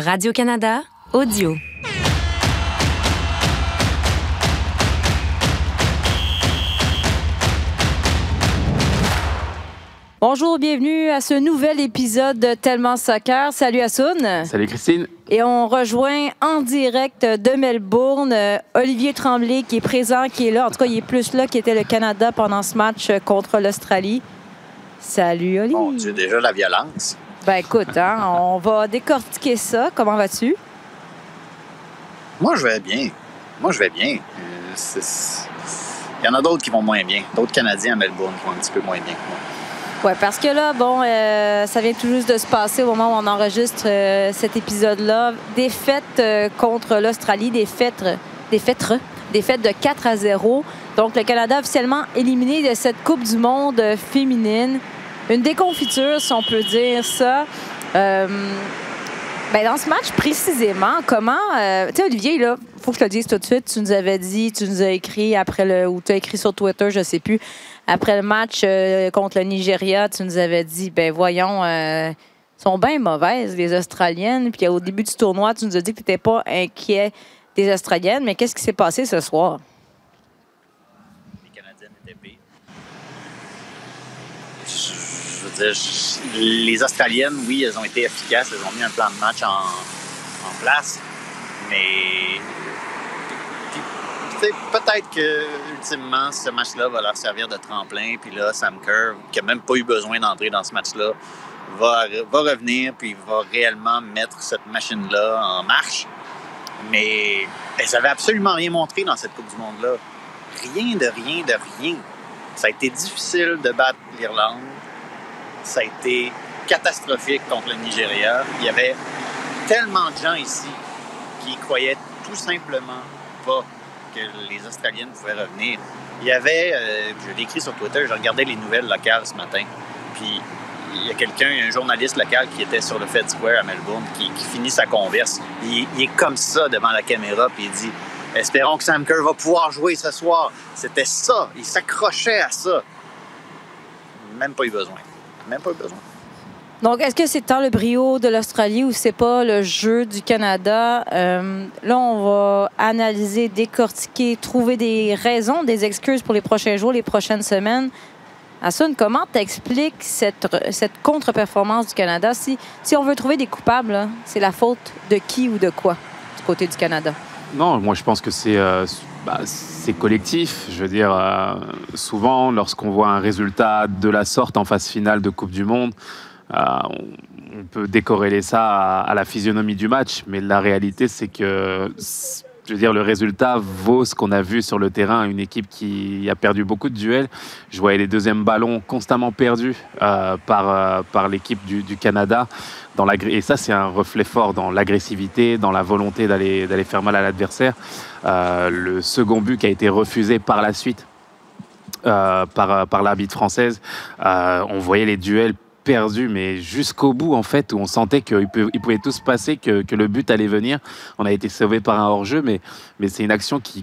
Radio-Canada, audio. Bonjour, bienvenue à ce nouvel épisode de Tellement Soccer. Salut Assoun. Salut Christine. Et on rejoint en direct de Melbourne euh, Olivier Tremblay qui est présent, qui est là. En tout cas, il est plus là qu'était le Canada pendant ce match contre l'Australie. Salut Olivier. Dieu, déjà la violence. Ben écoute, hein, on va décortiquer ça. Comment vas-tu? Moi, je vais bien. Moi, je vais bien. Euh, Il y en a d'autres qui vont moins bien. D'autres Canadiens à Melbourne qui vont un petit peu moins bien que moi. Oui, parce que là, bon, euh, ça vient tout juste de se passer au moment où on enregistre euh, cet épisode-là. Défaite euh, contre l'Australie, défaite, défaite, défaite de 4 à 0. Donc, le Canada officiellement éliminé de cette Coupe du Monde féminine. Une déconfiture, si on peut dire ça. Euh, ben, dans ce match, précisément, comment. euh, tu sais, Olivier, là, faut que je te le dise tout de suite. Tu nous avais dit, tu nous as écrit après le. ou tu as écrit sur Twitter, je sais plus. Après le match euh, contre le Nigeria, tu nous avais dit, ben voyons, euh, sont bien mauvaises, les Australiennes. Puis au début du tournoi, tu nous as dit que tu n'étais pas inquiet des Australiennes. Mais qu'est-ce qui s'est passé ce soir? Les Canadiennes étaient pires. Je, je veux les Australiennes, oui, elles ont été efficaces. Elles ont mis un plan de match en, place. Mais peut-être que ultimement, ce match-là va leur servir de tremplin. Puis là, Sam Kerr, qui n'a même pas eu besoin d'entrer dans ce match-là, va, va revenir puis va réellement mettre cette machine-là en marche. Mais elles n'avaient absolument rien montré dans cette Coupe du Monde-là. Rien de rien de rien. Ça a été difficile de battre l'Irlande. Ça a été catastrophique contre le Nigeria. Il y avait tellement de gens ici qui croyaient tout simplement pas que les Australiennes pouvaient revenir. Il y avait, euh, je l'ai écrit sur Twitter, je regardais les nouvelles locales ce matin, puis il y a quelqu'un, un journaliste local qui était sur le Fed Square à Melbourne, qui, finit sa converse. Il, il est comme ça devant la caméra, puis il dit Espérons que Sam Kerr va pouvoir jouer ce soir. C'était ça. Il s'accrochait à ça. Même pas eu besoin. Même pas eu besoin. Donc, est-ce que c'est tant le brio de l'Australie ou c'est pas le jeu du Canada? Euh, là, on va analyser, décortiquer, trouver des raisons, des excuses pour les prochains jours, les prochaines semaines. Assun, comment t'expliques cette, cette contre-performance du Canada? Si, si on veut trouver des coupables, c'est la faute de qui ou de quoi du côté du Canada? Non, moi je pense que c'est euh, bah, c'est collectif. Je veux dire, euh, souvent lorsqu'on voit un résultat de la sorte en phase finale de Coupe du Monde, euh, on, peut décorréler ça à, la physionomie du match, mais la réalité c'est que je veux dire, le résultat vaut ce qu'on a vu sur le terrain. Une équipe qui a perdu beaucoup de duels. Je voyais les deuxièmes ballons constamment perdus euh, par, l'équipe du Canada. Et ça, c'est un reflet fort dans l'agressivité, dans la volonté d'aller faire mal à l'adversaire. Euh, le second but qui a été refusé par la suite euh, par, par l'arbitre française, euh, on voyait les duels perdus, mais jusqu'au bout, en fait, où on sentait qu'il peut- il pouvait tout se passer, que, le but allait venir. On a été sauvé par un hors-jeu, mais, c'est une action qui,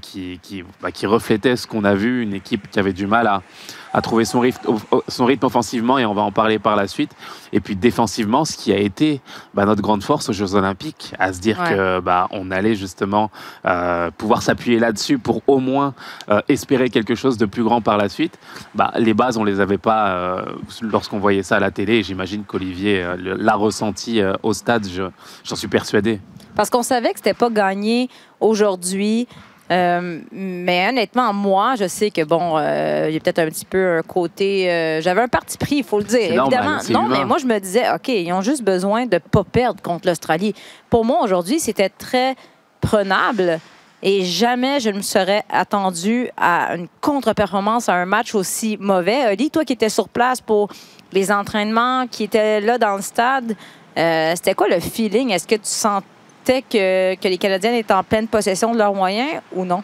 bah, qui reflétait ce qu'on a vu, une équipe qui avait du mal à, à trouver son rythme, son rythme offensivement, et on va en parler par la suite. Et puis défensivement, ce qui a été bah, notre grande force aux Jeux Olympiques, à se dire Ouais. que bah, on allait justement euh, pouvoir s'appuyer là-dessus pour au moins euh, espérer quelque chose de plus grand par la suite. Bah, les bases, on les avait pas euh, lorsqu'on voyait ça à la télé. J'imagine qu'Olivier l'a ressenti au stade. je- J'en suis persuadé. Parce qu'on savait que c'était pas gagné aujourd'hui. Euh, mais honnêtement, moi, je sais que bon, euh, il y a peut-être un petit peu un côté. euh, J'avais un parti pris, il faut le dire. Normal, Évidemment. non, humain. mais moi, je me disais, OK, ils ont juste besoin de pas perdre contre l'Australie. Pour moi, aujourd'hui, c'était très prenable. Et jamais je ne me serais attendu à une contre-performance à un match aussi mauvais. Oli, toi qui étais sur place pour les entraînements, qui étais là dans le stade, c'était quoi le feeling? Est-ce que tu sentais que, les Canadiens étaient en pleine possession de leurs moyens ou non?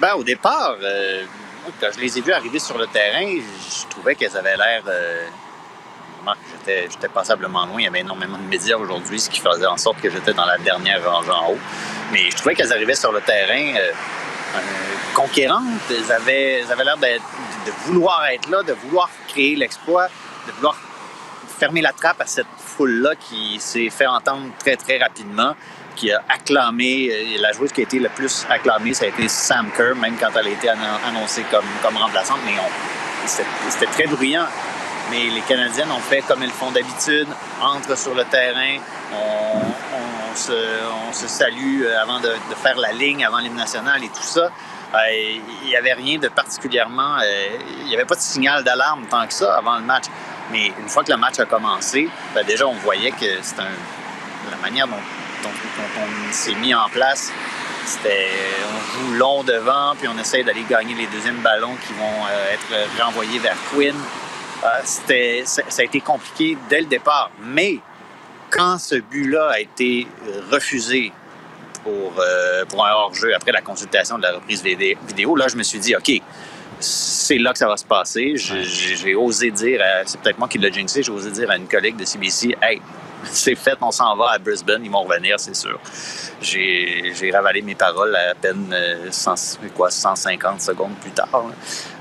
Ben, au départ, euh, quand je les ai vus arriver sur le terrain, je trouvais qu'elles avaient l'air. Euh, j'étais, j'étais passablement loin. Il y avait énormément de médias aujourd'hui, ce qui faisait en sorte que j'étais dans la dernière rangée en haut. Mais je trouvais qu'elles arrivaient sur le terrain euh, euh, conquérantes. Elles avaient, elles avaient l'air de vouloir être là, de vouloir créer l'exploit, de vouloir fermé la trappe à cette foule-là qui s'est fait entendre très, très rapidement, qui a acclamé, euh, la joueuse qui a été le plus acclamée, ça a été Sam Kerr, même quand elle a été annoncée comme, comme remplaçante, mais c'était très bruyant. Mais les Canadiennes ont fait comme elles font d'habitude, entrent sur le terrain, on, se, salue euh, avant de, de, faire la ligne, avant l'hymne national et tout ça. Euh, il n'y avait rien de particulièrement... il n'y avait pas de signal d'alarme tant que ça avant le match. Mais une fois que le match a commencé, ben déjà, on voyait que c'était la manière dont, on s'est mis en place. C'était, on joue long devant, puis on essaie d'aller gagner les deuxièmes ballons qui vont euh, être renvoyés vers Quinn. Euh, c'était, ça a été compliqué dès le départ. Mais quand ce but-là a été euh, refusé pour, pour un hors-jeu après la consultation de la reprise vidéo, là, je me suis dit, OK, c'est là que ça va se passer. J'ai osé dire, c'est peut-être moi qui l'ai jinxé, j'ai osé dire à une collègue de CBC, hey, c'est fait, on s'en va à Brisbane, ils vont revenir, c'est sûr. J'ai ravalé mes paroles à peine 100, euh, quoi, 150 secondes plus tard.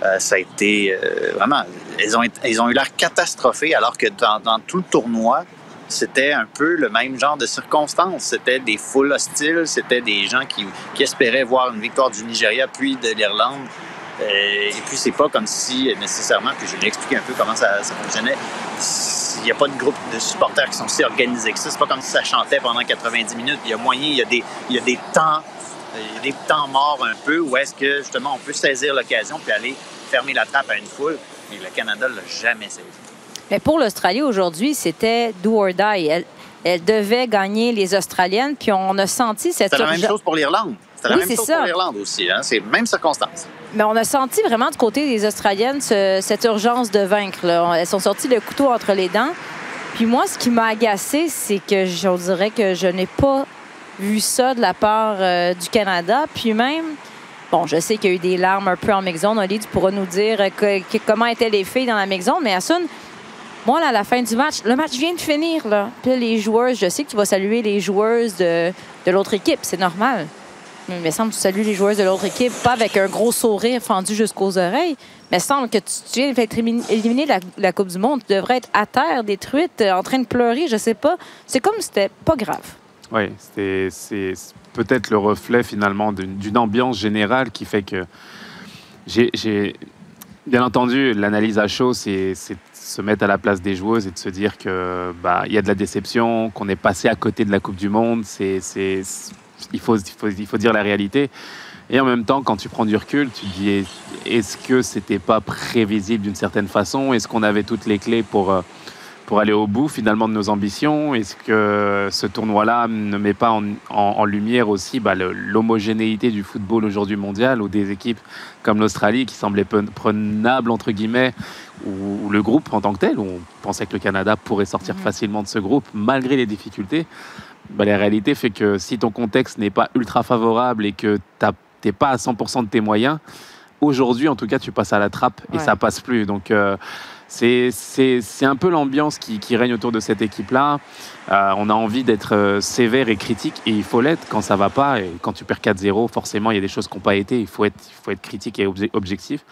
Euh, ça a été euh, vraiment, ils ont, ils ont eu l'air catastrophés alors que dans, dans tout le tournoi, c'était un peu le même genre de circonstances. C'était des foules hostiles, c'était des gens qui, qui espéraient voir une victoire du Nigeria puis de l'Irlande et puis, c'est pas comme si nécessairement, puis je vais expliquer un peu comment ça, fonctionnait. Il n'y a pas de groupe de supporters qui sont si organisés que ça. C'est pas comme si ça chantait pendant 90 minutes. Il y a moyen, il y a des, il y a des temps, il y a des temps morts un peu où est-ce que justement on peut saisir l'occasion puis aller fermer la trappe à une foule. Mais le Canada l'a jamais saisi. Mais pour l'Australie aujourd'hui, c'était do or die. Elle, elle, devait gagner les Australiennes, puis on a senti cette. C'est la même chose pour l'Irlande. C'est la même chose pour l'Irlande aussi. Hein? C'est même circonstance. Mais on a senti vraiment du côté des Australiennes cette urgence de vaincre. Elles sont sorties le couteau entre les dents. Puis moi, ce qui m'a agacé, c'est que je dirais que je n'ai pas vu ça de la part euh, du Canada. Puis même, bon, je sais qu'il y a eu des larmes un peu en maison. Oli, tu pourras nous dire comment étaient les filles dans la maison. Mais Assun, moi, là, à la fin du match, le match vient de finir. Là. Puis les joueuses, je sais que tu vas saluer les joueuses de, de l'autre équipe. C'est normal. Il me semble que tu salues les joueurs de l'autre équipe, pas avec un gros sourire fendu jusqu'aux oreilles, mais il semble que tu, viens d'être éliminé la, la, Coupe du Monde. Tu devrais être à terre, détruite, euh, en train de pleurer, je sais pas. C'est comme si c'était pas grave. Oui, c'est peut-être le reflet finalement d'une ambiance générale qui fait que j'ai. Bien entendu, l'analyse à chaud, c'est se mettre à la place des joueuses et de se dire que bah y a de la déception, qu'on est passé à côté de la Coupe du Monde. C'est il faut, il faut, dire la réalité. Et en même temps, quand tu prends du recul, tu te dis est-ce que c'était pas prévisible d'une certaine façon? Est-ce qu'on avait toutes les clés pour, euh, pour aller au bout finalement de nos ambitions? Est-ce que ce tournoi-là ne met pas en, lumière aussi bah, l'homogénéité du football aujourd'hui mondial ou des équipes comme l'Australie qui semblaient prenables entre guillemets ou, le groupe en tant que tel où on pensait que le Canada pourrait sortir facilement de ce groupe malgré les difficultés bah, la réalité fait que si ton contexte n'est pas ultra favorable et que tu n'es pas à 100% de tes moyens, aujourd'hui, en tout cas, tu passes à la trappe et ça passe plus. Donc, euh, c'est un peu l'ambiance qui, règne autour de cette équipe-là. Euh, on a envie d'être euh, sévère et critique et il faut l'être quand ça va pas. Et quand tu perds 4-0, forcément, il y a des choses qui n'ont pas été. Il faut être, il faut être critique et objectif.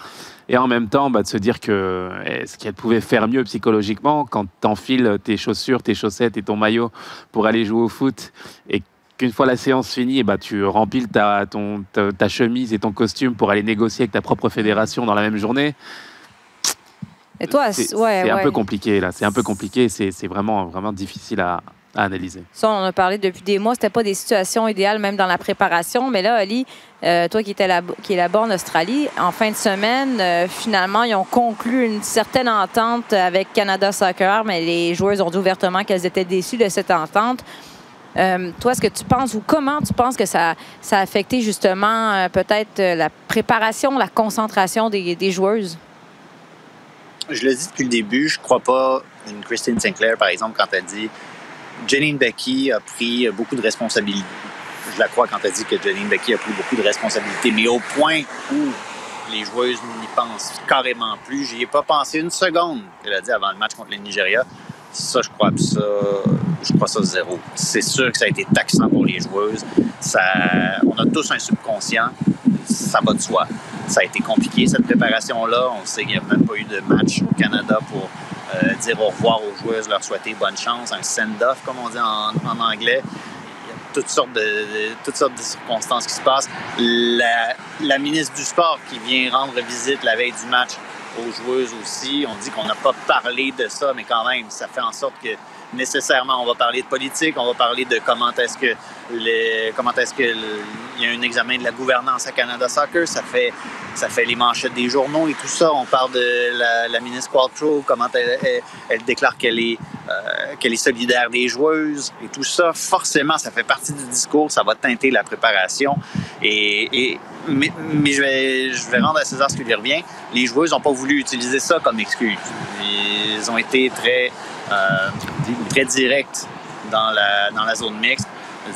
Et en même temps, bah, de se dire que est-ce qu'elle pouvait faire mieux psychologiquement quand tu enfiles tes chaussures, tes chaussettes et ton maillot pour aller jouer au foot et qu'une fois la séance finie, et bah, tu remplis ta, ton, ta, chemise et ton costume pour aller négocier avec ta propre fédération dans la même journée. Et toi, c'est ouais, un peu compliqué là. C'est un peu compliqué. C'est vraiment, vraiment difficile à, analyser. Ça, on en a parlé depuis des mois. C'était pas des situations idéales, même dans la préparation. Mais là, Ali, euh, toi qui, étais là, qui est là-bas en Australie, en fin de semaine, euh, finalement, ils ont conclu une certaine entente avec Canada Soccer, mais les joueurs ont dit ouvertement qu'elles étaient déçues de cette entente. Euh, toi, est-ce que tu penses ou comment tu penses que ça, ça a affecté justement peut-être la préparation, la concentration des, des joueuses? Je l'ai dit depuis le début, je crois pas une Christine Sinclair, par exemple, quand elle dit Janine Becky a pris beaucoup de responsabilités. Je la crois quand elle dit que Janine Becky a pris beaucoup de responsabilités, mais au point où les joueuses n'y pensent carrément plus. J'y ai pas pensé une seconde, elle a dit avant le match contre le Nigeria. Ça, je crois ça, je crois ça zéro. C'est sûr que ça a été taxant pour les joueuses. Ça, on a tous un subconscient. Ça va de soi. Ça a été compliqué, cette préparation-là. On sait qu'il n'y a même pas eu de match au Canada pour euh, dire au revoir aux joueuses, leur souhaiter bonne chance, un send-off, comme on dit en, anglais. Il y a toutes sortes de, de, toutes sortes de circonstances qui se passent. La, la ministre du Sport qui vient rendre visite la veille du match aux joueuses aussi. On dit qu'on n'a pas parlé de ça, mais quand même, ça fait en sorte que nécessairement on va parler de politique, on va parler de comment est-ce que il y a un examen de la gouvernance à Canada Soccer, ça fait les manchettes des journaux et tout ça. On parle de la, ministre Qualtrough, comment elle, déclare qu'elle est euh, qu'elle est solidaire des joueuses et tout ça. Forcément, ça fait partie du discours, ça va teinter la préparation. Et, mais, je, vais, je vais rendre à César ce qui lui revient. Les joueuses n'ont pas voulu utiliser ça comme excuse. Ils ont été très très directs dans la, zone mixte.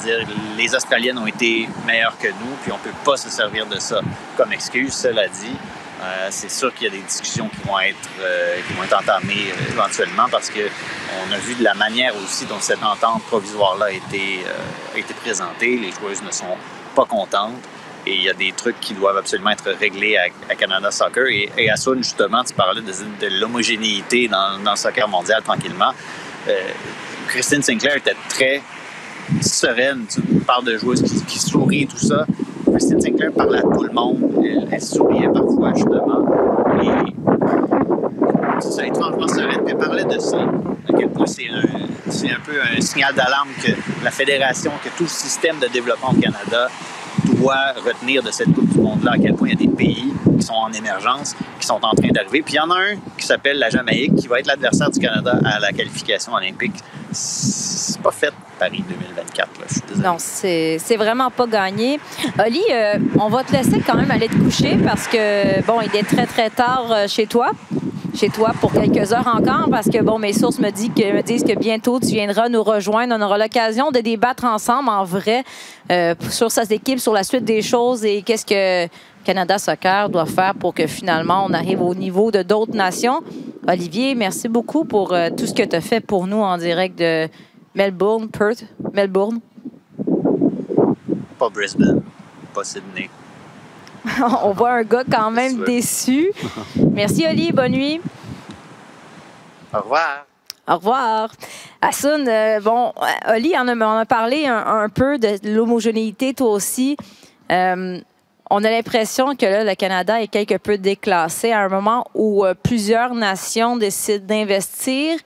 dire les Australiennes ont été meilleures que nous, puis on ne peut pas se servir de ça comme excuse. Cela dit, euh, c'est sûr qu'il y a des discussions qui vont être, euh, entamées euh, éventuellement parce qu'on a vu de la manière aussi dont cette entente provisoire-là euh, a été présentée. Les joueuses ne sont pas contentes. Et il y a des trucs qui doivent absolument être réglés à, Canada Soccer. Et, à Sun, justement, tu parlais de, l'homogénéité dans, le soccer mondial tranquillement. Euh, Christine Sinclair était très sereine. Tu parles de joueuses qui, qui sourient tout ça. Christine Sinclair parlait à tout le monde. Elle, souriait parfois, justement. Et c'est étrangement sereine. Puis parlait de ça. À quel point c'est un, un peu un signal d'alarme que la fédération, que tout le système de développement au Canada retenir de cette Coupe du Monde-là, à quel point il y a des pays qui sont en émergence, qui sont en train d'arriver. Puis il y en a un qui s'appelle la Jamaïque, qui va être l'adversaire du Canada à la qualification olympique. C'est pas fait Paris 2024, là. je suis. Non, c'est c'est vraiment pas gagné. Oli, euh, on va te laisser quand même aller te coucher parce que, bon, il est très, très tard euh, chez toi. Chez toi pour quelques heures encore parce que, bon, mes sources me, disent que, bientôt tu viendras nous rejoindre. On aura l'occasion de débattre ensemble en vrai euh, sur sa équipe, sur la suite des choses et qu'est-ce que Canada Soccer doit faire pour que finalement on arrive au niveau de d'autres nations. Olivier, merci beaucoup pour euh, tout ce que tu as fait pour nous en direct de Melbourne, Perth, Melbourne. Pas Brisbane, pas Sydney. on voit un gars quand même déçu. Merci Oli, bonne nuit. Au revoir. Au revoir. Hassoun, euh, bon, Oli a, on a parlé un, un, peu de l'homogénéité, toi aussi. Euh, on a l'impression que là, le Canada est quelque peu déclassé à un moment où euh, plusieurs nations décident d'investir,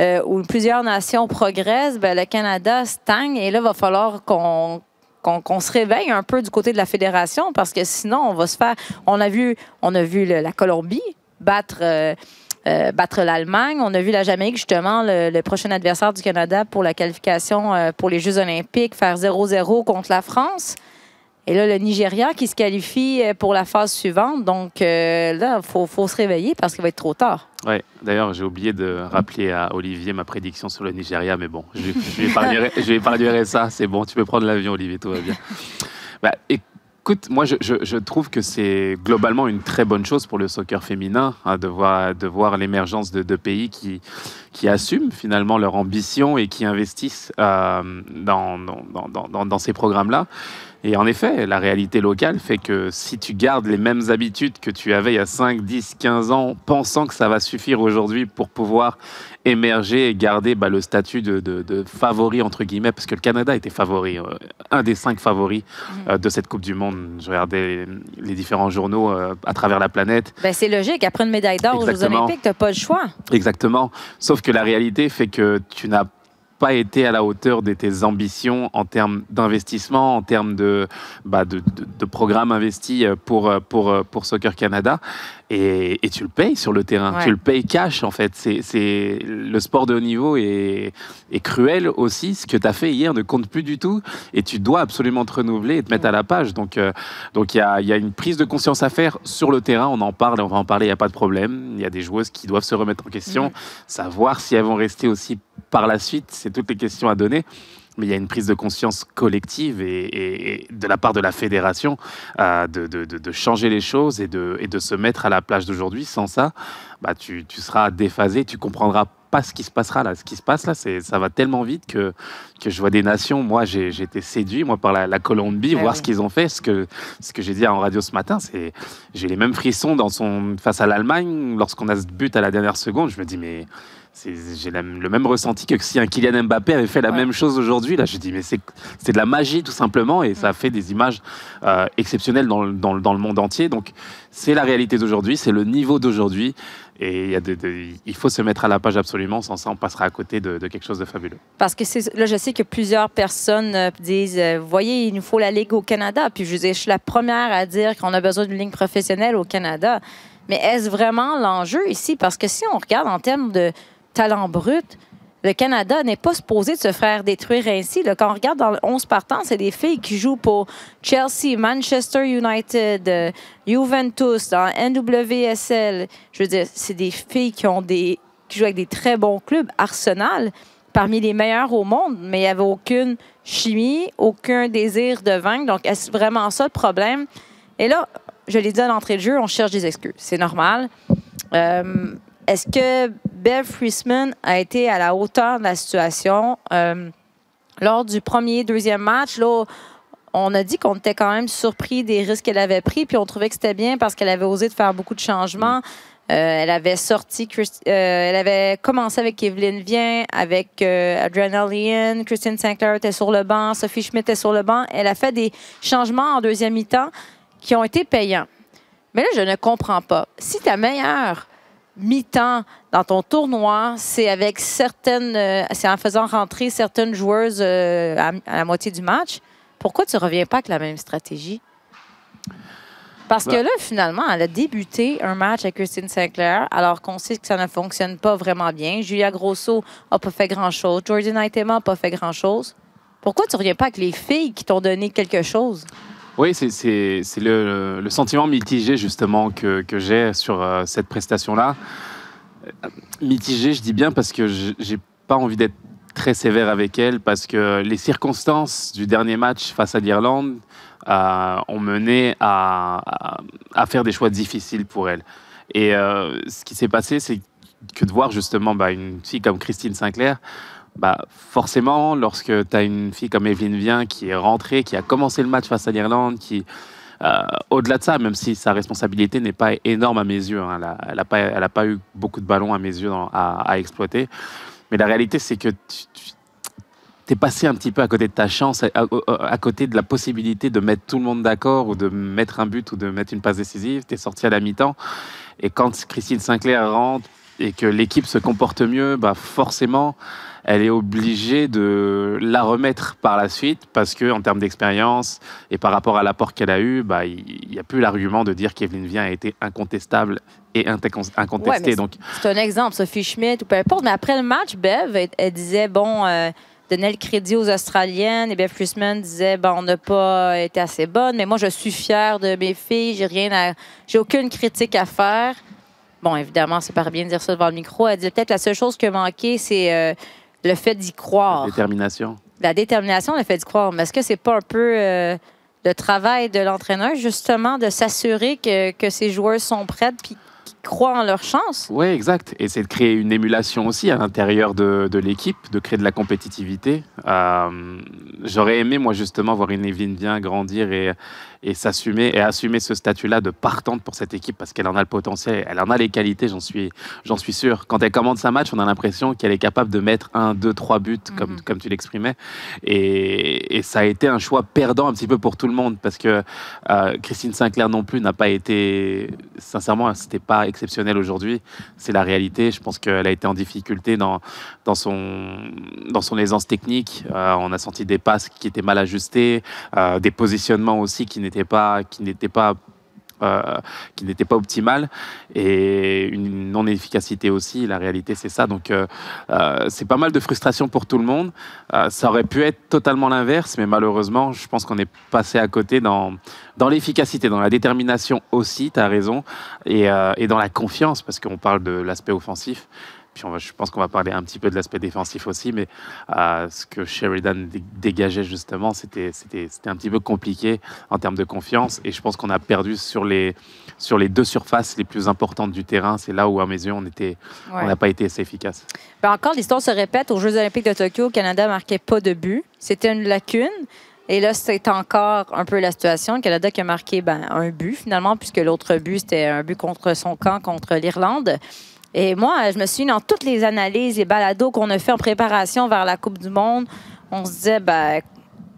euh, où plusieurs nations progressent, ben, le Canada stagne et là, il va falloir qu'on qu'on qu se réveille un peu du côté de la fédération parce que sinon, on va se faire. On a vu, la Colombie battre. Euh, euh, battre l'Allemagne. On a vu la Jamaïque, justement, le, le, prochain adversaire du Canada pour la qualification euh, pour les Jeux olympiques, faire 0-0 contre la France. Et là, le Nigeria qui se qualifie euh, pour la phase suivante. Donc euh, là, il faut, se réveiller parce qu'il va être trop tard. Oui, d'ailleurs, j'ai oublié de rappeler à Olivier ma prédiction sur le Nigeria, mais bon, je, je lui ça. C'est bon, tu peux prendre l'avion, Olivier, tout va bien. Bah, Écoute, moi, je, trouve que c'est globalement une très bonne chose pour le soccer féminin hein, de voir, l'émergence de, pays qui, qui assument finalement leur ambition et qui investissent euh, dans, ces programmes-là. Et en effet, la réalité locale fait que si tu gardes les mêmes habitudes que tu avais il y a 5, 10, 15 ans, pensant que ça va suffire aujourd'hui pour pouvoir émerger et garder bah, le statut de, de, de, favori, entre guillemets, parce que le Canada était favori, euh, un des cinq favoris euh, de cette Coupe du Monde. Je regardais les, les différents journaux euh, à travers la planète. Ben, c'est logique, après une médaille d'or aux Jeux Olympiques, tu n'as pas le choix. Exactement. Sauf que la réalité fait que tu n'as pas été à la hauteur de tes ambitions en termes d'investissement, en termes de, bah, programmes investis pour, pour, pour Soccer Canada. Et, et, tu le payes sur le terrain, ouais. tu le payes cash en fait. C'est le sport de haut niveau est, est cruel aussi. Ce que tu as fait hier ne compte plus du tout et tu dois absolument te renouveler et te mettre à la page. Donc euh, donc il y a, y a une prise de conscience à faire sur le terrain. On en parle, on va en parler, il n'y a pas de problème. Il y a des joueuses qui doivent se remettre en question, savoir si elles vont rester aussi par la suite. C'est toutes les questions à donner mais il y a une prise de conscience collective et, de la part de la fédération euh, de, changer les choses et de, et de se mettre à la plage d'aujourd'hui. Sans ça, bah, tu, tu seras déphasé, tu comprendras pas ce qui se passera là. Ce qui se passe là, c'est ça va tellement vite que que je vois des nations. Moi, j'ai été séduit moi par la, la Colombie, Ah voir oui. ce qu'ils ont fait. Ce que ce que j'ai dit en radio ce matin, c'est j'ai les mêmes frissons dans son face à l'Allemagne lorsqu'on a ce but à la dernière seconde. Je me dis mais j'ai le même ressenti que si un Kylian Mbappé avait fait la Ouais. même chose aujourd'hui. Là, je dis mais c'est de la magie tout simplement et ça a fait des images euh, exceptionnelles dans dans, dans le monde entier. Donc c'est la réalité d'aujourd'hui, c'est le niveau d'aujourd'hui et il, faut se mettre à la page absolument. Sans ça, on passera à côté de, quelque chose de fabuleux. Parce que là, je sais que plusieurs personnes euh, disent euh, Vous voyez, il nous faut la Ligue au Canada. Puis je, je suis la première à dire qu'on a besoin d'une ligue professionnelle au Canada. Mais est-ce vraiment l'enjeu ici? Parce que si on regarde en termes de talent brut, le Canada n'est pas supposé de se faire détruire ainsi. Quand on regarde dans le 11 partant, c'est des filles qui jouent pour Chelsea, Manchester United, euh, Juventus, dans NWSL. Je veux dire, c'est des filles qui ont des qui jouent avec des très bons clubs. Arsenal, parmi les meilleurs au monde, mais il n'y avait aucune chimie, aucun désir de vaincre. Donc, est-ce vraiment ça le problème? Et là, je l'ai dit à l'entrée de jeu, on cherche des excuses. C'est normal. Euh, est-ce que Bev Friesman a été à la hauteur de la situation? Euh, lors du premier, deuxième match, là, on a dit qu'on était quand même surpris des risques qu'elle avait pris, puis on trouvait que c'était bien parce qu'elle avait osé de faire beaucoup de changements. Euh, elle avait sorti, euh, elle avait commencé avec Evelyne Vien, avec euh, Adriana Leon, Christine Sinclair était sur le banc, Sophie Schmidt était sur le banc. Elle a fait des changements en deuxième mi-temps qui ont été payants. Mais là, je ne comprends pas. Si ta meilleure mi-temps dans ton tournoi, c'est avec certaines, euh, c'est en faisant rentrer certaines joueuses euh, à, à la moitié du match, pourquoi tu reviens pas avec la même stratégie? Parce que Bah. là, finalement, elle a débuté un match avec Christine Sinclair, alors qu'on sait que ça ne fonctionne pas vraiment bien. Julia Grosso n'a pas fait grand-chose. Jordan Aitema n'a pas fait grand-chose. Pourquoi tu reviens pas avec les filles qui t'ont donné quelque chose? Oui, c'est- le, sentiment mitigé justement que, j'ai sur euh, cette prestation-là. Euh, Mitigé, je dis bien parce que j'ai pas envie d'être très sévère avec elle parce que les circonstances du dernier match face à l'Irlande euh, ont mené à, faire des choix difficiles pour elle. Et ce qui s'est passé, c'est que de voir justement bah, une fille comme Christine Sinclair, bah, forcément, lorsque tu as une fille comme Evelyne Vien qui est rentrée, qui a commencé le match face à l'Irlande, qui, euh, au-delà de ça, même si sa responsabilité n'est pas énorme à mes yeux, hein, elle n'a pas, pas eu beaucoup de ballons à mes yeux à, exploiter, mais la réalité, c'est que tu, es passé un petit peu à côté de ta chance, à, à- côté de la possibilité de mettre tout le monde d'accord ou de mettre un but ou de mettre une passe décisive. Tu es sorti à la mi-temps. Et quand Christine Sinclair rentre et que l'équipe se comporte mieux, bah forcément, elle est obligée de la remettre par la suite parce que en termes d'expérience et par rapport à l'apport qu'elle a eu, bah il n'y a plus l'argument de dire qu'Evelyne Vien a été incontestable et incontestée. Ouais, Donc C'est un exemple, Sophie Schmidt ou peu importe. Mais après le match, Bev, elle, elle disait, bon, euh, donnait le crédit aux Australiennes. Et Bev Friesman disait, bon, on n'a pas été assez bonne, mais moi, je suis fière de mes filles. J'ai rien à, j'ai aucune critique à faire. Bon, évidemment, c'est pas bien de dire ça devant le micro. Elle dit peut-être la seule chose qui a manqué, c'est euh, le fait d'y croire. détermination. La détermination, le fait d'y croire. Mais est-ce que c'est pas un peu euh, le travail de l'entraîneur, justement, de s'assurer que, que ces joueurs sont prêtes puis qu'ils croient en leur chance? Oui, exact. Et c'est de créer une émulation aussi à l'intérieur de, de l'équipe, de créer de la compétitivité. Euh, J'aurais aimé, moi, justement, voir une Evelyne bien grandir et, et s'assumer et assumer ce statut-là de partante pour cette équipe parce qu'elle en a le potentiel, elle en a les qualités, j'en suis, j'en suis sûr. Quand elle commande sa match, on a l'impression qu'elle est capable de mettre un, deux, trois buts, comme, Mhm. comme tu l'exprimais. Et, et ça a été un choix perdant un petit peu pour tout le monde parce que euh, Christine Sinclair non plus n'a pas été, sincèrement, c'était pas exceptionnel aujourd'hui. C'est la réalité. Je pense qu'elle a été en difficulté dans, dans, son, dans son aisance technique. Euh, on a senti des passes qui étaient mal ajustées, euh, des positionnements aussi qui n'étaient pas, qui n'étaient pas euh, qui n'était pas optimale et une non-efficacité aussi. La réalité, c'est ça. Donc, euh, euh, c'est pas mal de frustration pour tout le monde. Euh, ça aurait pu être totalement l'inverse, mais malheureusement, je pense qu'on est passé à côté dans, dans l'efficacité, dans la détermination aussi, tu as raison, et, euh, et dans la confiance, parce qu'on parle de l'aspect offensif. Puis on va, je pense qu'on va parler un petit peu de l'aspect défensif aussi, mais euh, ce que Sheridan dégageait justement, c'était un petit peu compliqué en termes de confiance. Et je pense qu'on a perdu sur les, sur les deux surfaces les plus importantes du terrain. C'est là où, à mes yeux, on n'a pas été assez efficace. Ben encore, l'histoire se répète. Aux Jeux olympiques de Tokyo, le Canada marquait pas de but. C'était une lacune. Et là, c'est encore un peu la situation. Le Canada qui a marqué ben, un but, finalement, puisque l'autre but, c'était un but contre son camp, contre l'Irlande. Et moi, je me suis dans toutes les analyses et balados qu'on a fait en préparation vers la Coupe du Monde. On se disait, ben,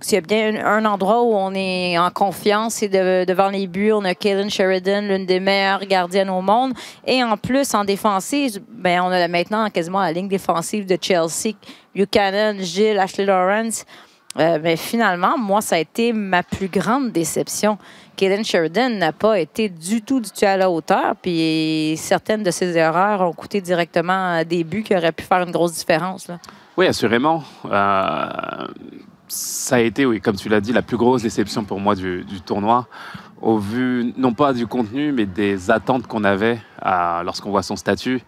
s'il y a bien un endroit où on est en confiance, c'est devant les buts. On a Kaylin Sheridan, l'une des meilleures gardiennes au monde. Et en plus, en défensive, ben, on a maintenant quasiment la ligne défensive de Chelsea. Buchanan, Gilles, Ashley Lawrence. Euh, mais finalement, moi, ça a été ma plus grande déception. Kaylin Sheridan n'a pas été du tout, du tout à la hauteur. Puis certaines de ses erreurs ont coûté directement des buts qui auraient pu faire une grosse différence. Oui, assurément. Euh, ça a été, oui, comme tu l'as dit, la plus grosse déception pour moi du, tournoi. Au vu, non pas du contenu, mais des attentes qu'on avait euh, lorsqu'on voit son statut.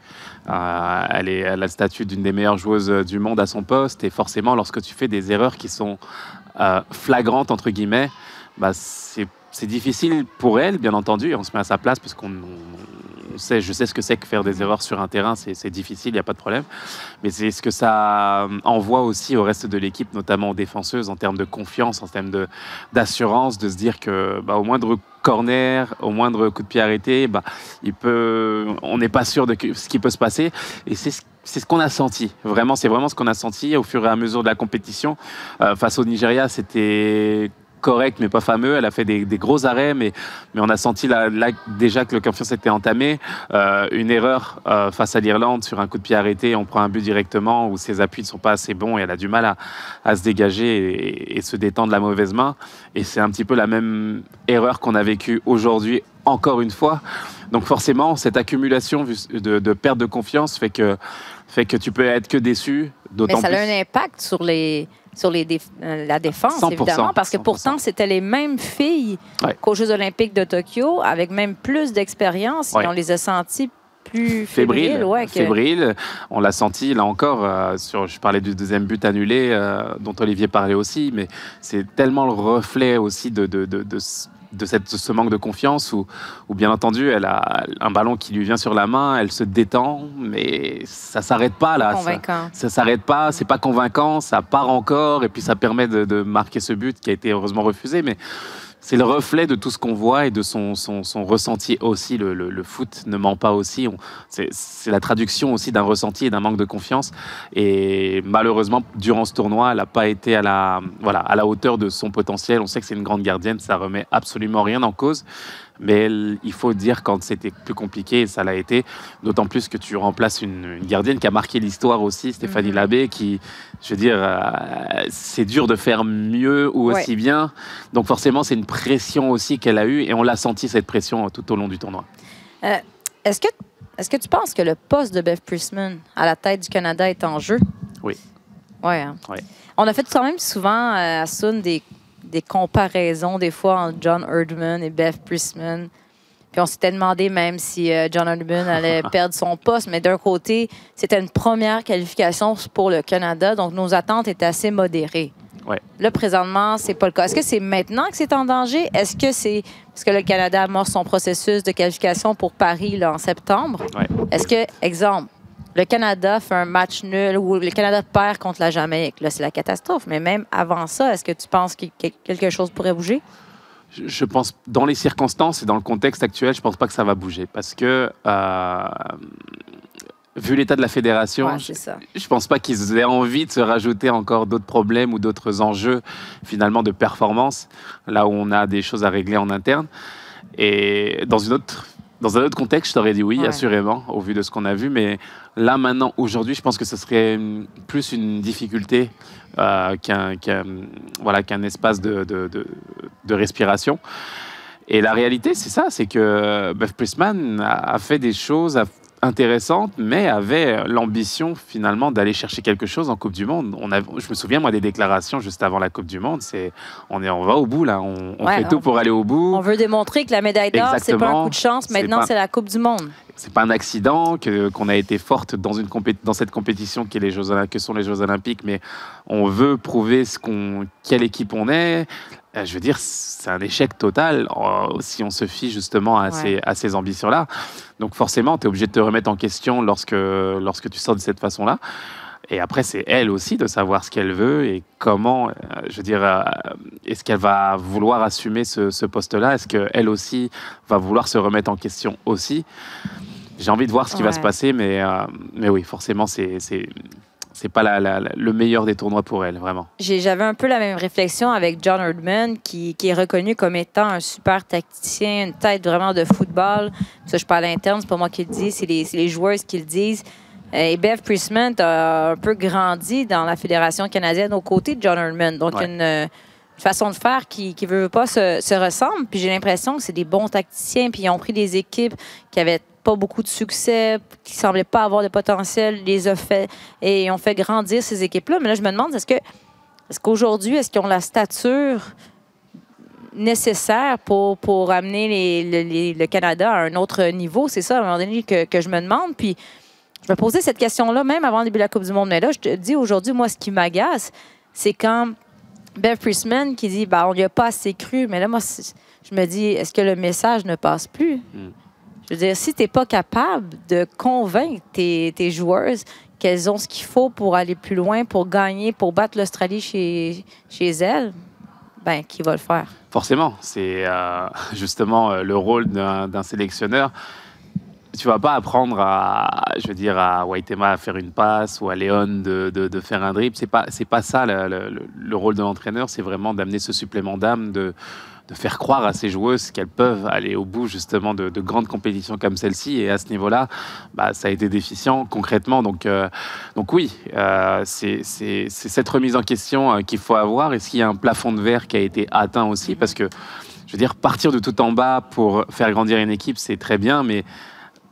Euh, elle, est, elle a le statut d'une des meilleures joueuses du monde à son poste. Et forcément, lorsque tu fais des erreurs qui sont flagrantes, entre guillemets, bah, c'est difficile pour elle, bien entendu, on se met à sa place parce qu'on sait, je sais ce que c'est que faire des erreurs sur un terrain, c'est difficile, il n'y a pas de problème. Mais c'est ce que ça envoie aussi au reste de l'équipe, notamment aux défenseuses, en termes de confiance, en termes d'assurance, de, se dire que bah, au moindre corner, au moindre coup de pied arrêté, bah, on n'est pas sûr de ce qui peut se passer. Et c'est ce c'est ce qu'on a senti. Vraiment, c'est vraiment ce qu'on a senti au fur et à mesure de la compétition. Euh, face au Nigeria, c'était correct, mais pas fameux. Elle a fait des, gros arrêts, mais, mais on a senti là, déjà que le confiance était entamé. Euh, une erreur euh, face à l'Irlande sur un coup de pied arrêté, on prend un but directement où ses appuis ne sont pas assez bons et elle a du mal à, à se dégager et, se détendre la mauvaise main. Et c'est un petit peu la même erreur qu'on a vécue aujourd'hui encore une fois. Donc forcément, cette accumulation de, de perte de confiance fait que, fait que tu peux être que déçu. Mais ça a un impact sur les, sur les euh, la défense, évidemment, parce que pourtant, c'était les mêmes filles qu'aux Jeux olympiques de Tokyo, avec même plus d'expérience, et on les a senties plus fébriles. Fébrile, On l'a senti, là encore, euh, sur, je parlais du deuxième but annulé, euh, dont Olivier parlait aussi, mais c'est tellement le reflet aussi de, de, de, de de, cette, ce manque de confiance où, bien entendu elle a un ballon qui lui vient sur la main, elle se détend, mais ça s'arrête pas là. Convaincant. Ça, s'arrête pas, c'est pas convaincant, ça part encore et puis ça permet de, de, marquer ce but qui a été heureusement refusé, mais c'est le reflet de tout ce qu'on voit et de son, son, ressenti aussi. Le, le, foot ne ment pas aussi. C'est la traduction aussi d'un ressenti et d'un manque de confiance. Et malheureusement, durant ce tournoi, elle n'a pas été à la, voilà, à la hauteur de son potentiel. On sait que c'est une grande gardienne, ça remet absolument rien en cause mais il faut dire quand c'était plus compliqué, et ça l'a été, d'autant plus que tu remplaces une, gardienne qui a marqué l'histoire aussi, Stéphanie mhm. Labbé, qui, je veux dire, euh, c'est dur de faire mieux ou aussi bien. Donc forcément, c'est une pression aussi qu'elle a eue, et on l'a senti cette pression tout au long du tournoi. Euh, est-ce que, est que tu penses que le poste de Beth Priestman à la tête du Canada est en jeu? Oui. Ouais, hein. On a fait quand même souvent euh, à Sun des des comparaisons des fois entre John Erdman et Beth Priestman. Puis on s'était demandé même si euh, John Erdman allait perdre son poste, mais d'un côté, c'était une première qualification pour le Canada, donc nos attentes étaient assez modérées. Ouais. Là, présentement, c'est pas le cas. Est-ce que c'est maintenant que c'est en danger? Est-ce que c'est parce que le Canada amorce son processus de qualification pour Paris là, en septembre? Est-ce que, exemple, le Canada fait un match nul ou le Canada perd contre la Jamaïque. Là, c'est la catastrophe. Mais même avant ça, est-ce que tu penses que quelque chose pourrait bouger? Je pense, dans les circonstances et dans le contexte actuel, je pense pas que ça va bouger. Parce que, euh, vu l'état de la fédération, je, ne pense pas qu'ils aient envie de se rajouter encore d'autres problèmes ou d'autres enjeux, finalement, de performance, là où on a des choses à régler en interne. Et dans une autre dans un autre contexte, je t'aurais dit oui, assurément, au vu de ce qu'on a vu. Mais là, maintenant, aujourd'hui, je pense que ce serait plus une difficulté euh, qu'un voilà, qu'un espace de, de, de, respiration. Et la réalité, c'est ça, c'est que Beth Priestman a, fait des choses, a intéressante, mais avait l'ambition finalement d'aller chercher quelque chose en Coupe du Monde. On a, je me souviens moi des déclarations juste avant la Coupe du Monde, c'est on est on va au bout là, on, on Ouais, fait on- tout pour aller au bout. On veut démontrer que la médaille d'or, c'est pas un coup de chance. C'est Maintenant, pas- c'est la Coupe du Monde. C'est pas un accident que qu'on a été forte dans une compé- dans cette compétition qui est les Jeux Olympiques, que sont les Jeux Olympiques, mais on veut prouver ce qu'on quelle équipe on est. Euh, Je veux dire, c'est un échec total euh, si on se fie justement à Ouais. ces à ces ambitions là. Donc forcément, tu es obligé de te remettre en question lorsque lorsque tu sors de cette façon là. Et après, c'est elle aussi de savoir ce qu'elle veut et comment, euh, je veux dire, euh, est-ce qu'elle va vouloir assumer ce, ce poste-là? Est-ce qu'elle aussi va vouloir se remettre en question aussi? J'ai envie de voir ce qui va se passer, mais, euh, mais oui, forcément, c'est c'est c'est pas la- la- la- le meilleur des tournois pour elle, vraiment. J'avais un peu la même réflexion avec John Herdman, qui, qui est reconnu comme étant un super tacticien, une tête vraiment de football. Ça, je parle à l'interne, c'est pas moi qui le dis, c'est les, c'est les joueurs qui le disent. Et Bev Priestman a un peu grandi dans la Fédération canadienne aux côtés de John Herdman. Donc, Ouais. une, euh, façon de faire qui ne veut pas se, se ressemble. Puis j'ai l'impression que c'est des bons tacticiens, puis ils ont pris des équipes qui avaient pas beaucoup de succès, qui semblaient pas avoir de potentiel, les a fait et ils ont fait grandir ces équipes-là. Mais là, je me demande, est-ce que est-ce qu'aujourd'hui, est-ce qu'ils ont la stature nécessaire pour, pour amener les- le- les- le Canada à un autre niveau? C'est ça, à un moment donné, que, que je me demande. Puis, je me posais cette question-là même avant le début de la Coupe du Monde. Mais là, je te dis aujourd'hui, moi, ce qui m'agace, c'est quand Bev Priestman qui dit bah, on n'y a pas assez cru. Mais là, moi, je me dis est-ce que le message ne passe plus? Mm. Je veux dire, si tu n'es pas capable de convaincre tes, tes joueuses qu'elles ont ce qu'il faut pour aller plus loin, pour gagner, pour battre l'Australie chez, chez elles, ben, qui va le faire? Forcément, c'est euh, justement euh, le rôle d'un sélectionneur. Tu vas pas apprendre à, je veux dire, à Waitema à faire une passe ou à Léon de, de- faire un dribble. C'est pas, c'est pas ça le, le- le rôle de l'entraîneur. C'est vraiment d'amener ce supplément d'âme, de, de faire croire à ces joueuses qu'elles peuvent aller au bout justement de, de grandes compétitions comme celle-ci. Et à ce niveau-là, bah, ça a été déficient concrètement. Donc, euh, donc oui, euh, c'est cette remise en question euh, qu'il faut avoir. Est-ce qu'il y a un plafond de verre qui a été atteint aussi? Parce que, je veux dire, partir de tout en bas pour faire grandir une équipe, c'est très bien, mais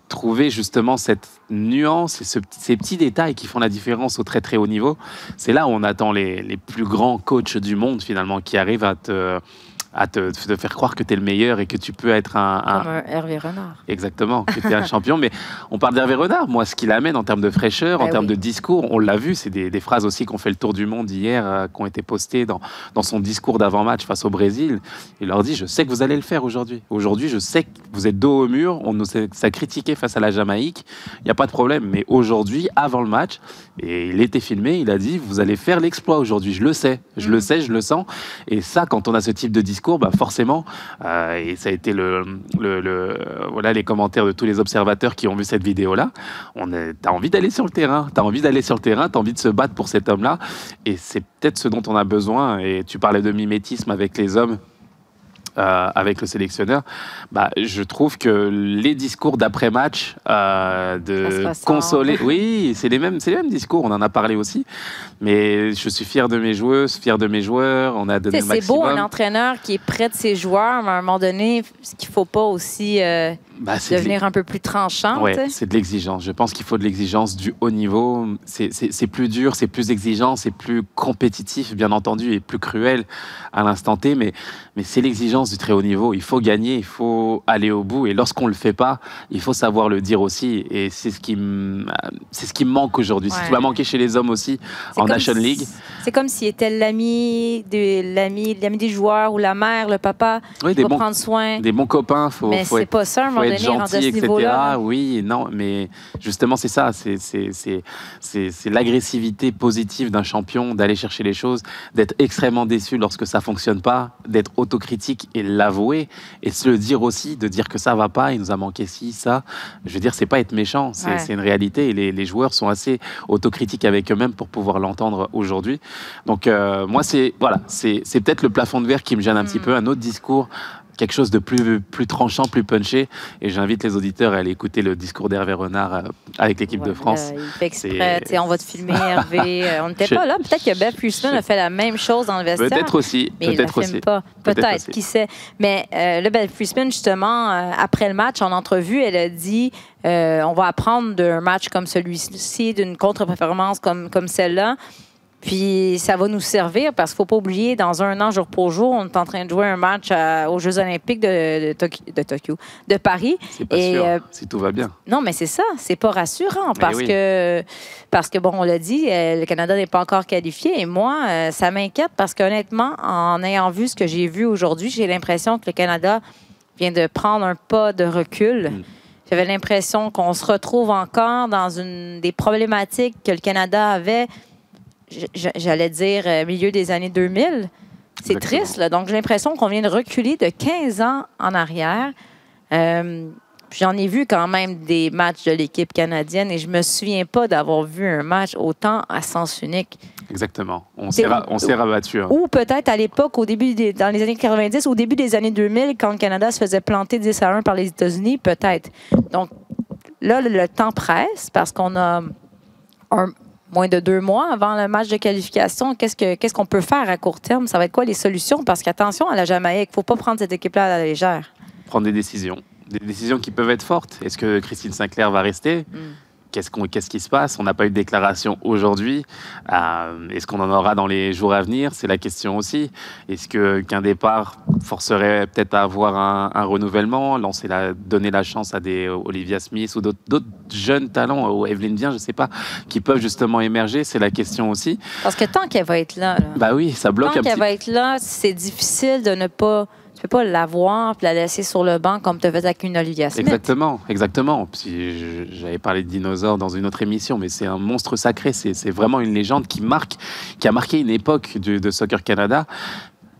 trouver justement cette nuance et ces petits détails qui font la différence au très très haut niveau, c'est là où on attend les, les plus grands coachs du monde finalement qui arrivent à te, à te, te faire croire que tu es le meilleur et que tu peux être un, un- Comme un Hervé Renard. Exactement, que tu es un champion. Mais on parle d'Hervé Renard. Moi, ce qu'il amène en termes de fraîcheur, en Ben termes de discours, on l'a vu. C'est des, des phrases aussi qu'on fait le tour du monde hier, euh, qui ont été postées dans, dans son discours d'avant-match face au Brésil. Il leur dit Je sais que vous allez le faire aujourd'hui. Aujourd'hui, je sais que vous êtes dos au mur. On nous a, ça a critiqué face à la Jamaïque. Il n'y a pas de problème. Mais aujourd'hui, avant le match, et il était filmé, il a dit Vous allez faire l'exploit aujourd'hui. Je le sais. Je le sais, je le sens. Et ça, quand on a ce type de discours, bah forcément, euh, et ça a été le, le- le- euh, voilà, les commentaires de tous les observateurs qui ont vu cette vidéo-là. On est- T'as envie d'aller sur le terrain, t'as envie d'aller sur le terrain, t'as envie de se battre pour cet homme-là. Et c'est peut-être ce dont on a besoin. Et tu parlais de mimétisme avec les hommes. euh, avec le sélectionneur, bah, je trouve que les discours d'après-match, euh, de ressemble. consoler, oui, c'est les mêmes, c'est les mêmes discours. On en a parlé aussi, mais je suis fier de mes joueuses, fier de mes joueurs. On a donné le sais, C'est beau maximum. un entraîneur qui est près de ses joueurs, mais à un moment donné, ce qu'il faut pas aussi euh, Bah, de devenir un peu plus tranchant. sais. c'est de l'exigence. Je pense qu'il faut de l'exigence du haut niveau. C'est- plus dur, c'est plus exigeant, c'est plus compétitif, bien entendu, et plus cruel à l'instant T, mais, mais c'est l'exigence du très haut niveau. Il faut gagner, il faut aller au bout, et lorsqu'on ne le fait pas, il faut savoir le dire aussi. Et c'est ce qui me c'est ce qui me manque aujourd'hui. C'est ce qui va manquer chez les hommes aussi en Nation si- League. C'est comme s'il était l'ami de l'ami l'ami des joueurs ou la mère, le papa Oui, qui des va bons, prendre soin. des bons copains, faut, mais faut c'est être pas ça, à un moment donné, rendu à gentil, ce etc. Oui, non, mais justement, c'est ça. C'est- l'agressivité positive d'un champion, d'aller chercher les choses, d'être extrêmement déçu lorsque ça fonctionne pas, d'être autocritique et l'avouer, et se le dire aussi, de dire que ça va pas, il nous a manqué ci, ça. Je veux dire, c'est pas être méchant, c'est Ouais. une réalité, et les, les joueurs sont assez autocritiques avec eux-mêmes pour pouvoir l'entendre aujourd'hui. Donc, euh, moi, c'est voilà, c'est peut-être le plafond de verre qui me gêne un petit Mm. peu, un autre discours quelque chose de plus, plus tranchant, plus punché. Et j'invite les auditeurs à aller écouter le discours d'Hervé Renard euh, avec l'équipe de France. il fait exprès, on va te filmer, Hervé. Euh, on n'était pas là. Peut-être que Beth Priestman a fait la même chose dans le vestiaire. Peut-être aussi. Mais il peut-être aussi. pas. Peut-être, qui sait. Mais euh, le Beth justement, après le match, en entrevue, elle a dit on va apprendre d'un match comme celui-ci, d'une contre-performance comme, comme celle-là. Puis ça va nous servir parce qu'il ne faut pas oublier, dans un an, jour pour jour, on est en train de jouer un match aux Jeux olympiques de, de, Tokyo, de Paris. C'est pas sûr, euh, si tout va bien. Non, mais c'est ça. C'est pas rassurant parce que, parce que, bon, on l'a dit, euh, le Canada n'est pas encore qualifié. Et moi, euh, ça m'inquiète parce qu'honnêtement, en ayant vu ce que j'ai vu aujourd'hui, j'ai l'impression que le Canada vient de prendre un pas de recul. Mm. J'avais l'impression qu'on se retrouve encore dans une des problématiques que le Canada avait j'allais dire, euh, milieu des années 2000. C'est triste, là. Donc, j'ai l'impression qu'on vient de reculer de 15 ans en arrière. Euh, J'en ai vu quand même des matchs de l'équipe canadienne et je me souviens pas d'avoir vu un match autant à sens unique. Exactement. On s'est rabattu. Hein. Ou peut-être à l'époque, au début des, dans les années 90, au début des années 2000, quand le Canada se faisait planter 10 à 1 par les États-Unis, peut-être. Donc là, le temps presse parce qu'on a un, moins de deux mois avant le match de qualification. Qu'est-ce qu'on peut faire à court terme? Ça va être quoi les solutions? Parce qu'attention à la Jamaïque, il ne faut pas prendre cette équipe-là à la légère. Prendre des décisions. Des décisions qui peuvent être fortes. Est-ce que Christine Sinclair va rester? Mm qu'est-ce, qui se passe? On n'a pas eu de déclaration aujourd'hui. Euh, est-ce qu'on en aura dans les jours à venir? C'est la question aussi. Est-ce que, qu'un départ forcerait peut-être à avoir un, renouvellement, lancer la, donner la chance à des Olivia Smith ou d'autres, jeunes talents, ou Evelyne Bien, je ne sais pas, qui peuvent justement émerger? C'est la question aussi. Parce que tant qu'elle va être là, bah oui, ça bloque tant qu'elle va être là, c'est difficile de ne pas pas l'avoir puis la laisser sur le banc comme tu faisais avec une Olivia Smith. Exactement, exactement. J'avais parlé de dinosaures dans une autre émission, mais c'est un monstre sacré. C'est vraiment une légende qui marque, qui a marqué une époque de Soccer Canada.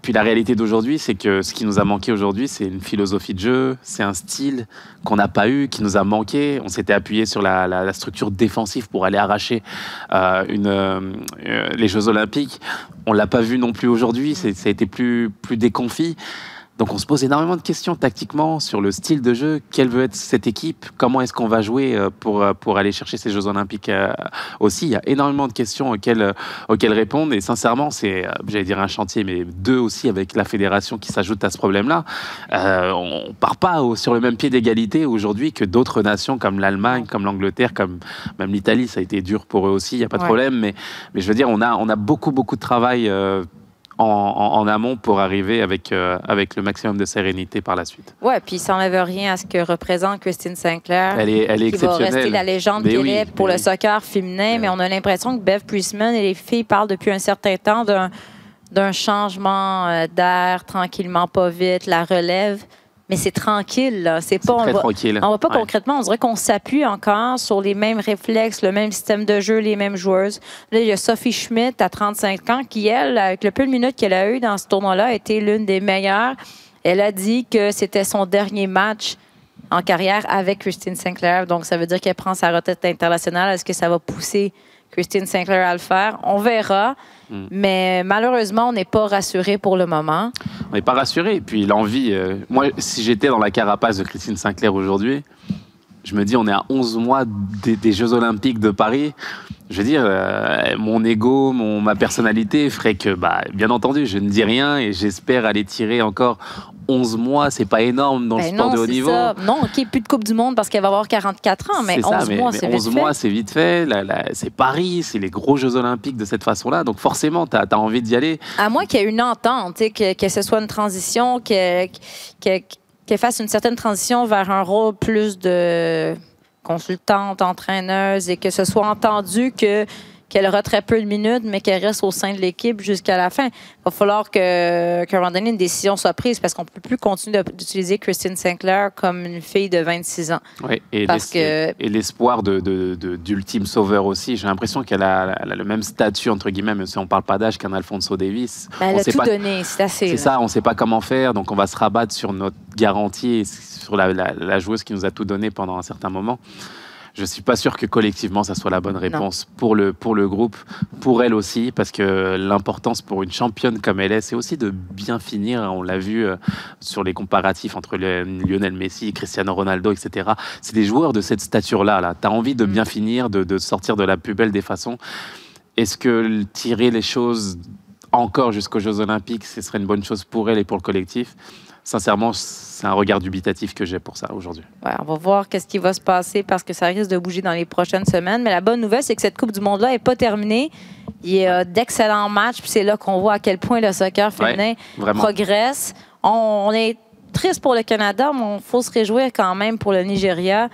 Puis la réalité d'aujourd'hui, c'est que ce qui nous a manqué aujourd'hui, c'est une philosophie de jeu, c'est un style qu'on n'a pas eu, qui nous a manqué. On s'était appuyé sur la, structure défensive pour aller arracher euh, une, euh, les Jeux Olympiques. On l'a pas vu non plus aujourd'hui. Ça a été plus, plus déconfit. Donc on se pose énormément de questions tactiquement sur le style de jeu, quelle veut être cette équipe, comment est-ce qu'on va jouer euh, pour, euh, pour aller chercher ces Jeux olympiques euh, aussi? Il y a énormément de questions auxquelles, auxquelles répondre. Et sincèrement c'est, j'allais dire un chantier, mais deux aussi avec la fédération qui s'ajoute à ce problème-là. Euh, on part pas sur le même pied d'égalité aujourd'hui que d'autres nations comme l'Allemagne, comme l'Angleterre, comme même l'Italie, ça a été dur pour eux aussi, il n'y a pas de problème, mais, mais je veux dire on a, on a beaucoup beaucoup de travail en, amont pour arriver avec, euh, avec le maximum de sérénité par la suite. Oui, puis ça n'enlève rien à ce que représente Christine Sinclair. Elle est, elle est qui va rester la légende qu'elle est pour le soccer féminin, mais on a l'impression que Bev Priestman et les filles parlent depuis un certain temps d'un changement euh, d'air tranquillement, pas vite, la relève mais c'est tranquille. Là. C'est pas, très on va, tranquille. On va pas concrètement, on dirait qu'on s'appuie encore sur les mêmes réflexes, le même système de jeu, les mêmes joueuses. Là, il y a Sophie Schmidt à 35 ans qui, elle, avec le peu de minutes qu'elle a eu dans ce tournoi-là, a été l'une des meilleures. Elle a dit que c'était son dernier match en carrière avec Christine Sinclair. Donc, ça veut dire qu'elle prend sa retraite internationale. Est-ce que ça va pousser Christine Sinclair à le faire? On verra. Mm. Mais malheureusement, on n'est pas rassuré pour le moment. On n'est pas rassuré. Puis l'envie, euh, moi, si j'étais dans la carapace de Christine Sinclair aujourd'hui, je me dis, on est à 11 mois des, Jeux Olympiques de Paris. Je veux dire, euh, mon ego, mon, ma personnalité ferait que, bah, bien entendu, je ne dis rien et j'espère aller tirer encore 11 mois, c'est pas énorme dans le ben sport de haut niveau. Ça. Non, OK, plus de Coupe du Monde parce qu'elle va avoir 44 ans, mais 11 mois, c'est vite 11 mois, c'est vite fait. c'est Paris, c'est les gros Jeux Olympiques de cette façon-là. Donc forcément, tu as, envie d'y aller. À moins qu'il y ait une entente, que, que ce soit une transition, qu'elle fasse une certaine transition vers un rôle plus de consultante, entraîneuse, et que ce soit entendu que qu'elle aura très peu de minutes, mais qu'elle reste au sein de l'équipe jusqu'à la fin. Il va falloir que, qu'à un moment donné, une décision soit prise parce qu'on ne peut plus continuer d'utiliser Christine Sinclair comme une fille de 26 ans. Oui, et, l'espoir de, d'ultime sauveur aussi. J'ai l'impression qu'elle a, le même statut, entre guillemets, même si on ne parle pas d'âge qu'un Alfonso Davis. Ben, elle a tout donné, c'est assez. C'est ça, on ne sait pas comment faire, donc on va se rabattre sur notre garantie, sur la, la joueuse qui nous a tout donné pendant un certain moment je suis pas sûr que collectivement ça soit la bonne réponse pour le pour le groupe, pour elle aussi, parce que l'importance pour une championne comme elle est, c'est aussi de bien finir. On l'a vu euh, sur les comparatifs entre Lionel Messi, Cristiano Ronaldo, etc. C'est des joueurs de cette stature-là. Là. Tu as envie de bien mm. finir, de, de sortir de la plus belle des façons. Est-ce que tirer les choses encore jusqu'aux Jeux Olympiques, ce serait une bonne chose pour elle et pour le collectif? Sincèrement, c'est un regard dubitatif que j'ai pour ça aujourd'hui. Ouais, on va voir qu'est-ce qui va se passer parce que ça risque de bouger dans les prochaines semaines. Mais la bonne nouvelle, c'est que cette Coupe du Monde-là n'est pas terminée. Il y a d'excellents matchs, puis c'est là qu'on voit à quel point le soccer féminin progresse. On, est triste pour le Canada, mais il faut se réjouir quand même pour le Nigeria,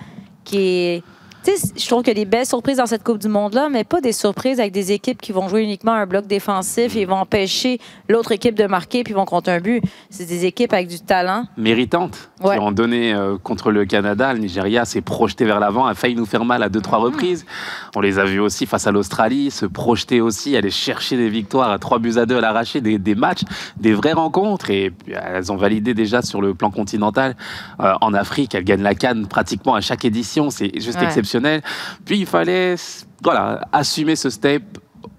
qui est je trouve qu'il y a des belles surprises dans cette Coupe du Monde-là, mais pas des surprises avec des équipes qui vont jouer uniquement un bloc défensif et vont empêcher l'autre équipe de marquer puis vont compter un but. C'est des équipes avec du talent. Méritantes. Qui ont donné euh, contre le Canada. Le Nigeria s'est projeté vers l'avant, a failli nous faire mal à deux, trois mm. reprises. On les a vus aussi face à l'Australie, se projeter aussi, aller chercher des victoires à trois buts à deux à l'arraché, des, des, matchs, des vraies rencontres. Et puis, elles ont validé déjà sur le plan continental. Euh, en Afrique, elles gagnent la canne pratiquement à chaque édition. C'est juste exceptionnel puis il fallait voilà, assumer ce step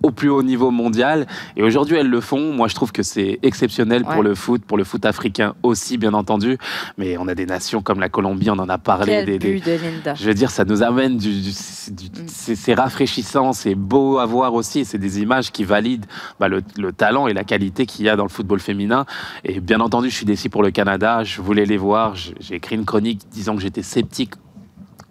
au plus haut niveau mondial. Et aujourd'hui, elles le font. Moi, je trouve que c'est exceptionnel pour le foot, pour le foot africain aussi, bien entendu. Mais on a des nations comme la Colombie, on en a parlé. des, but de Linda. Je veux dire, ça nous amène du. Mm. C'est rafraîchissant, c'est beau à voir aussi. C'est des images qui valident bah, le, talent et la qualité qu'il y a dans le football féminin. Et bien entendu, je suis déçu pour le Canada. Je voulais les voir. J'ai écrit une chronique disant que j'étais sceptique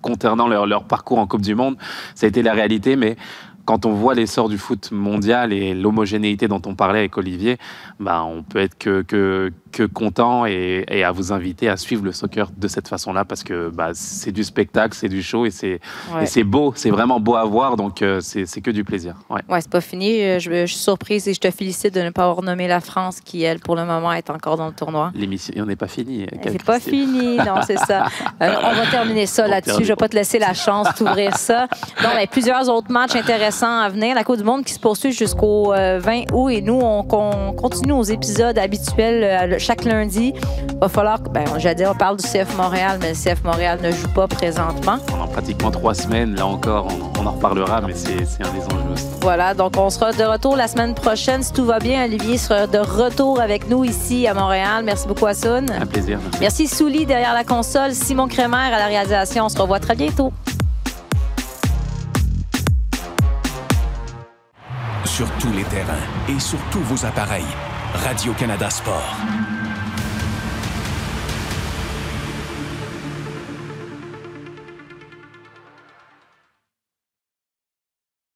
concernant leur, leur parcours en Coupe du Monde. Ça a été la réalité, mais quand on voit l'essor du foot mondial et l'homogénéité dont on parlait avec Olivier, bah, on peut être que, que, que content et, et, à vous inviter à suivre le soccer de cette façon-là parce que bah, c'est du spectacle, c'est du show et c'est c'est beau, c'est vraiment beau à voir, donc euh, c'est que du plaisir. Ouais, ouais c'est pas fini. Euh, je, suis surprise et je te félicite de ne pas avoir nommé la France qui, elle, pour le moment, est encore dans le tournoi. L'émission n'est pas finie. C'est pas fini, non, c'est ça. Euh, on va terminer ça là-dessus. Je vais pas te laisser la chance d'ouvrir ça. Donc, il y a plusieurs autres matchs intéressants à venir. La Coupe du Monde qui se poursuit jusqu'au 20 août et nous, on, on continue nos épisodes habituels chaque lundi. Va falloir, ben, j'allais dire, on parle du CF Montréal, mais le CF Montréal ne joue pas présentement. Pendant pratiquement trois semaines, là encore, on, en reparlera, mais c'est un des enjeux aussi. Voilà, donc on sera de retour la semaine prochaine. Si tout va bien, Olivier sera de retour avec nous ici à Montréal. Merci beaucoup, Assoun. Un plaisir. Merci, Souli derrière la console, Simon Crémer à la réalisation. On se revoit très bientôt. Sur tous les terrains et sur tous vos appareils, Radio-Canada Sport.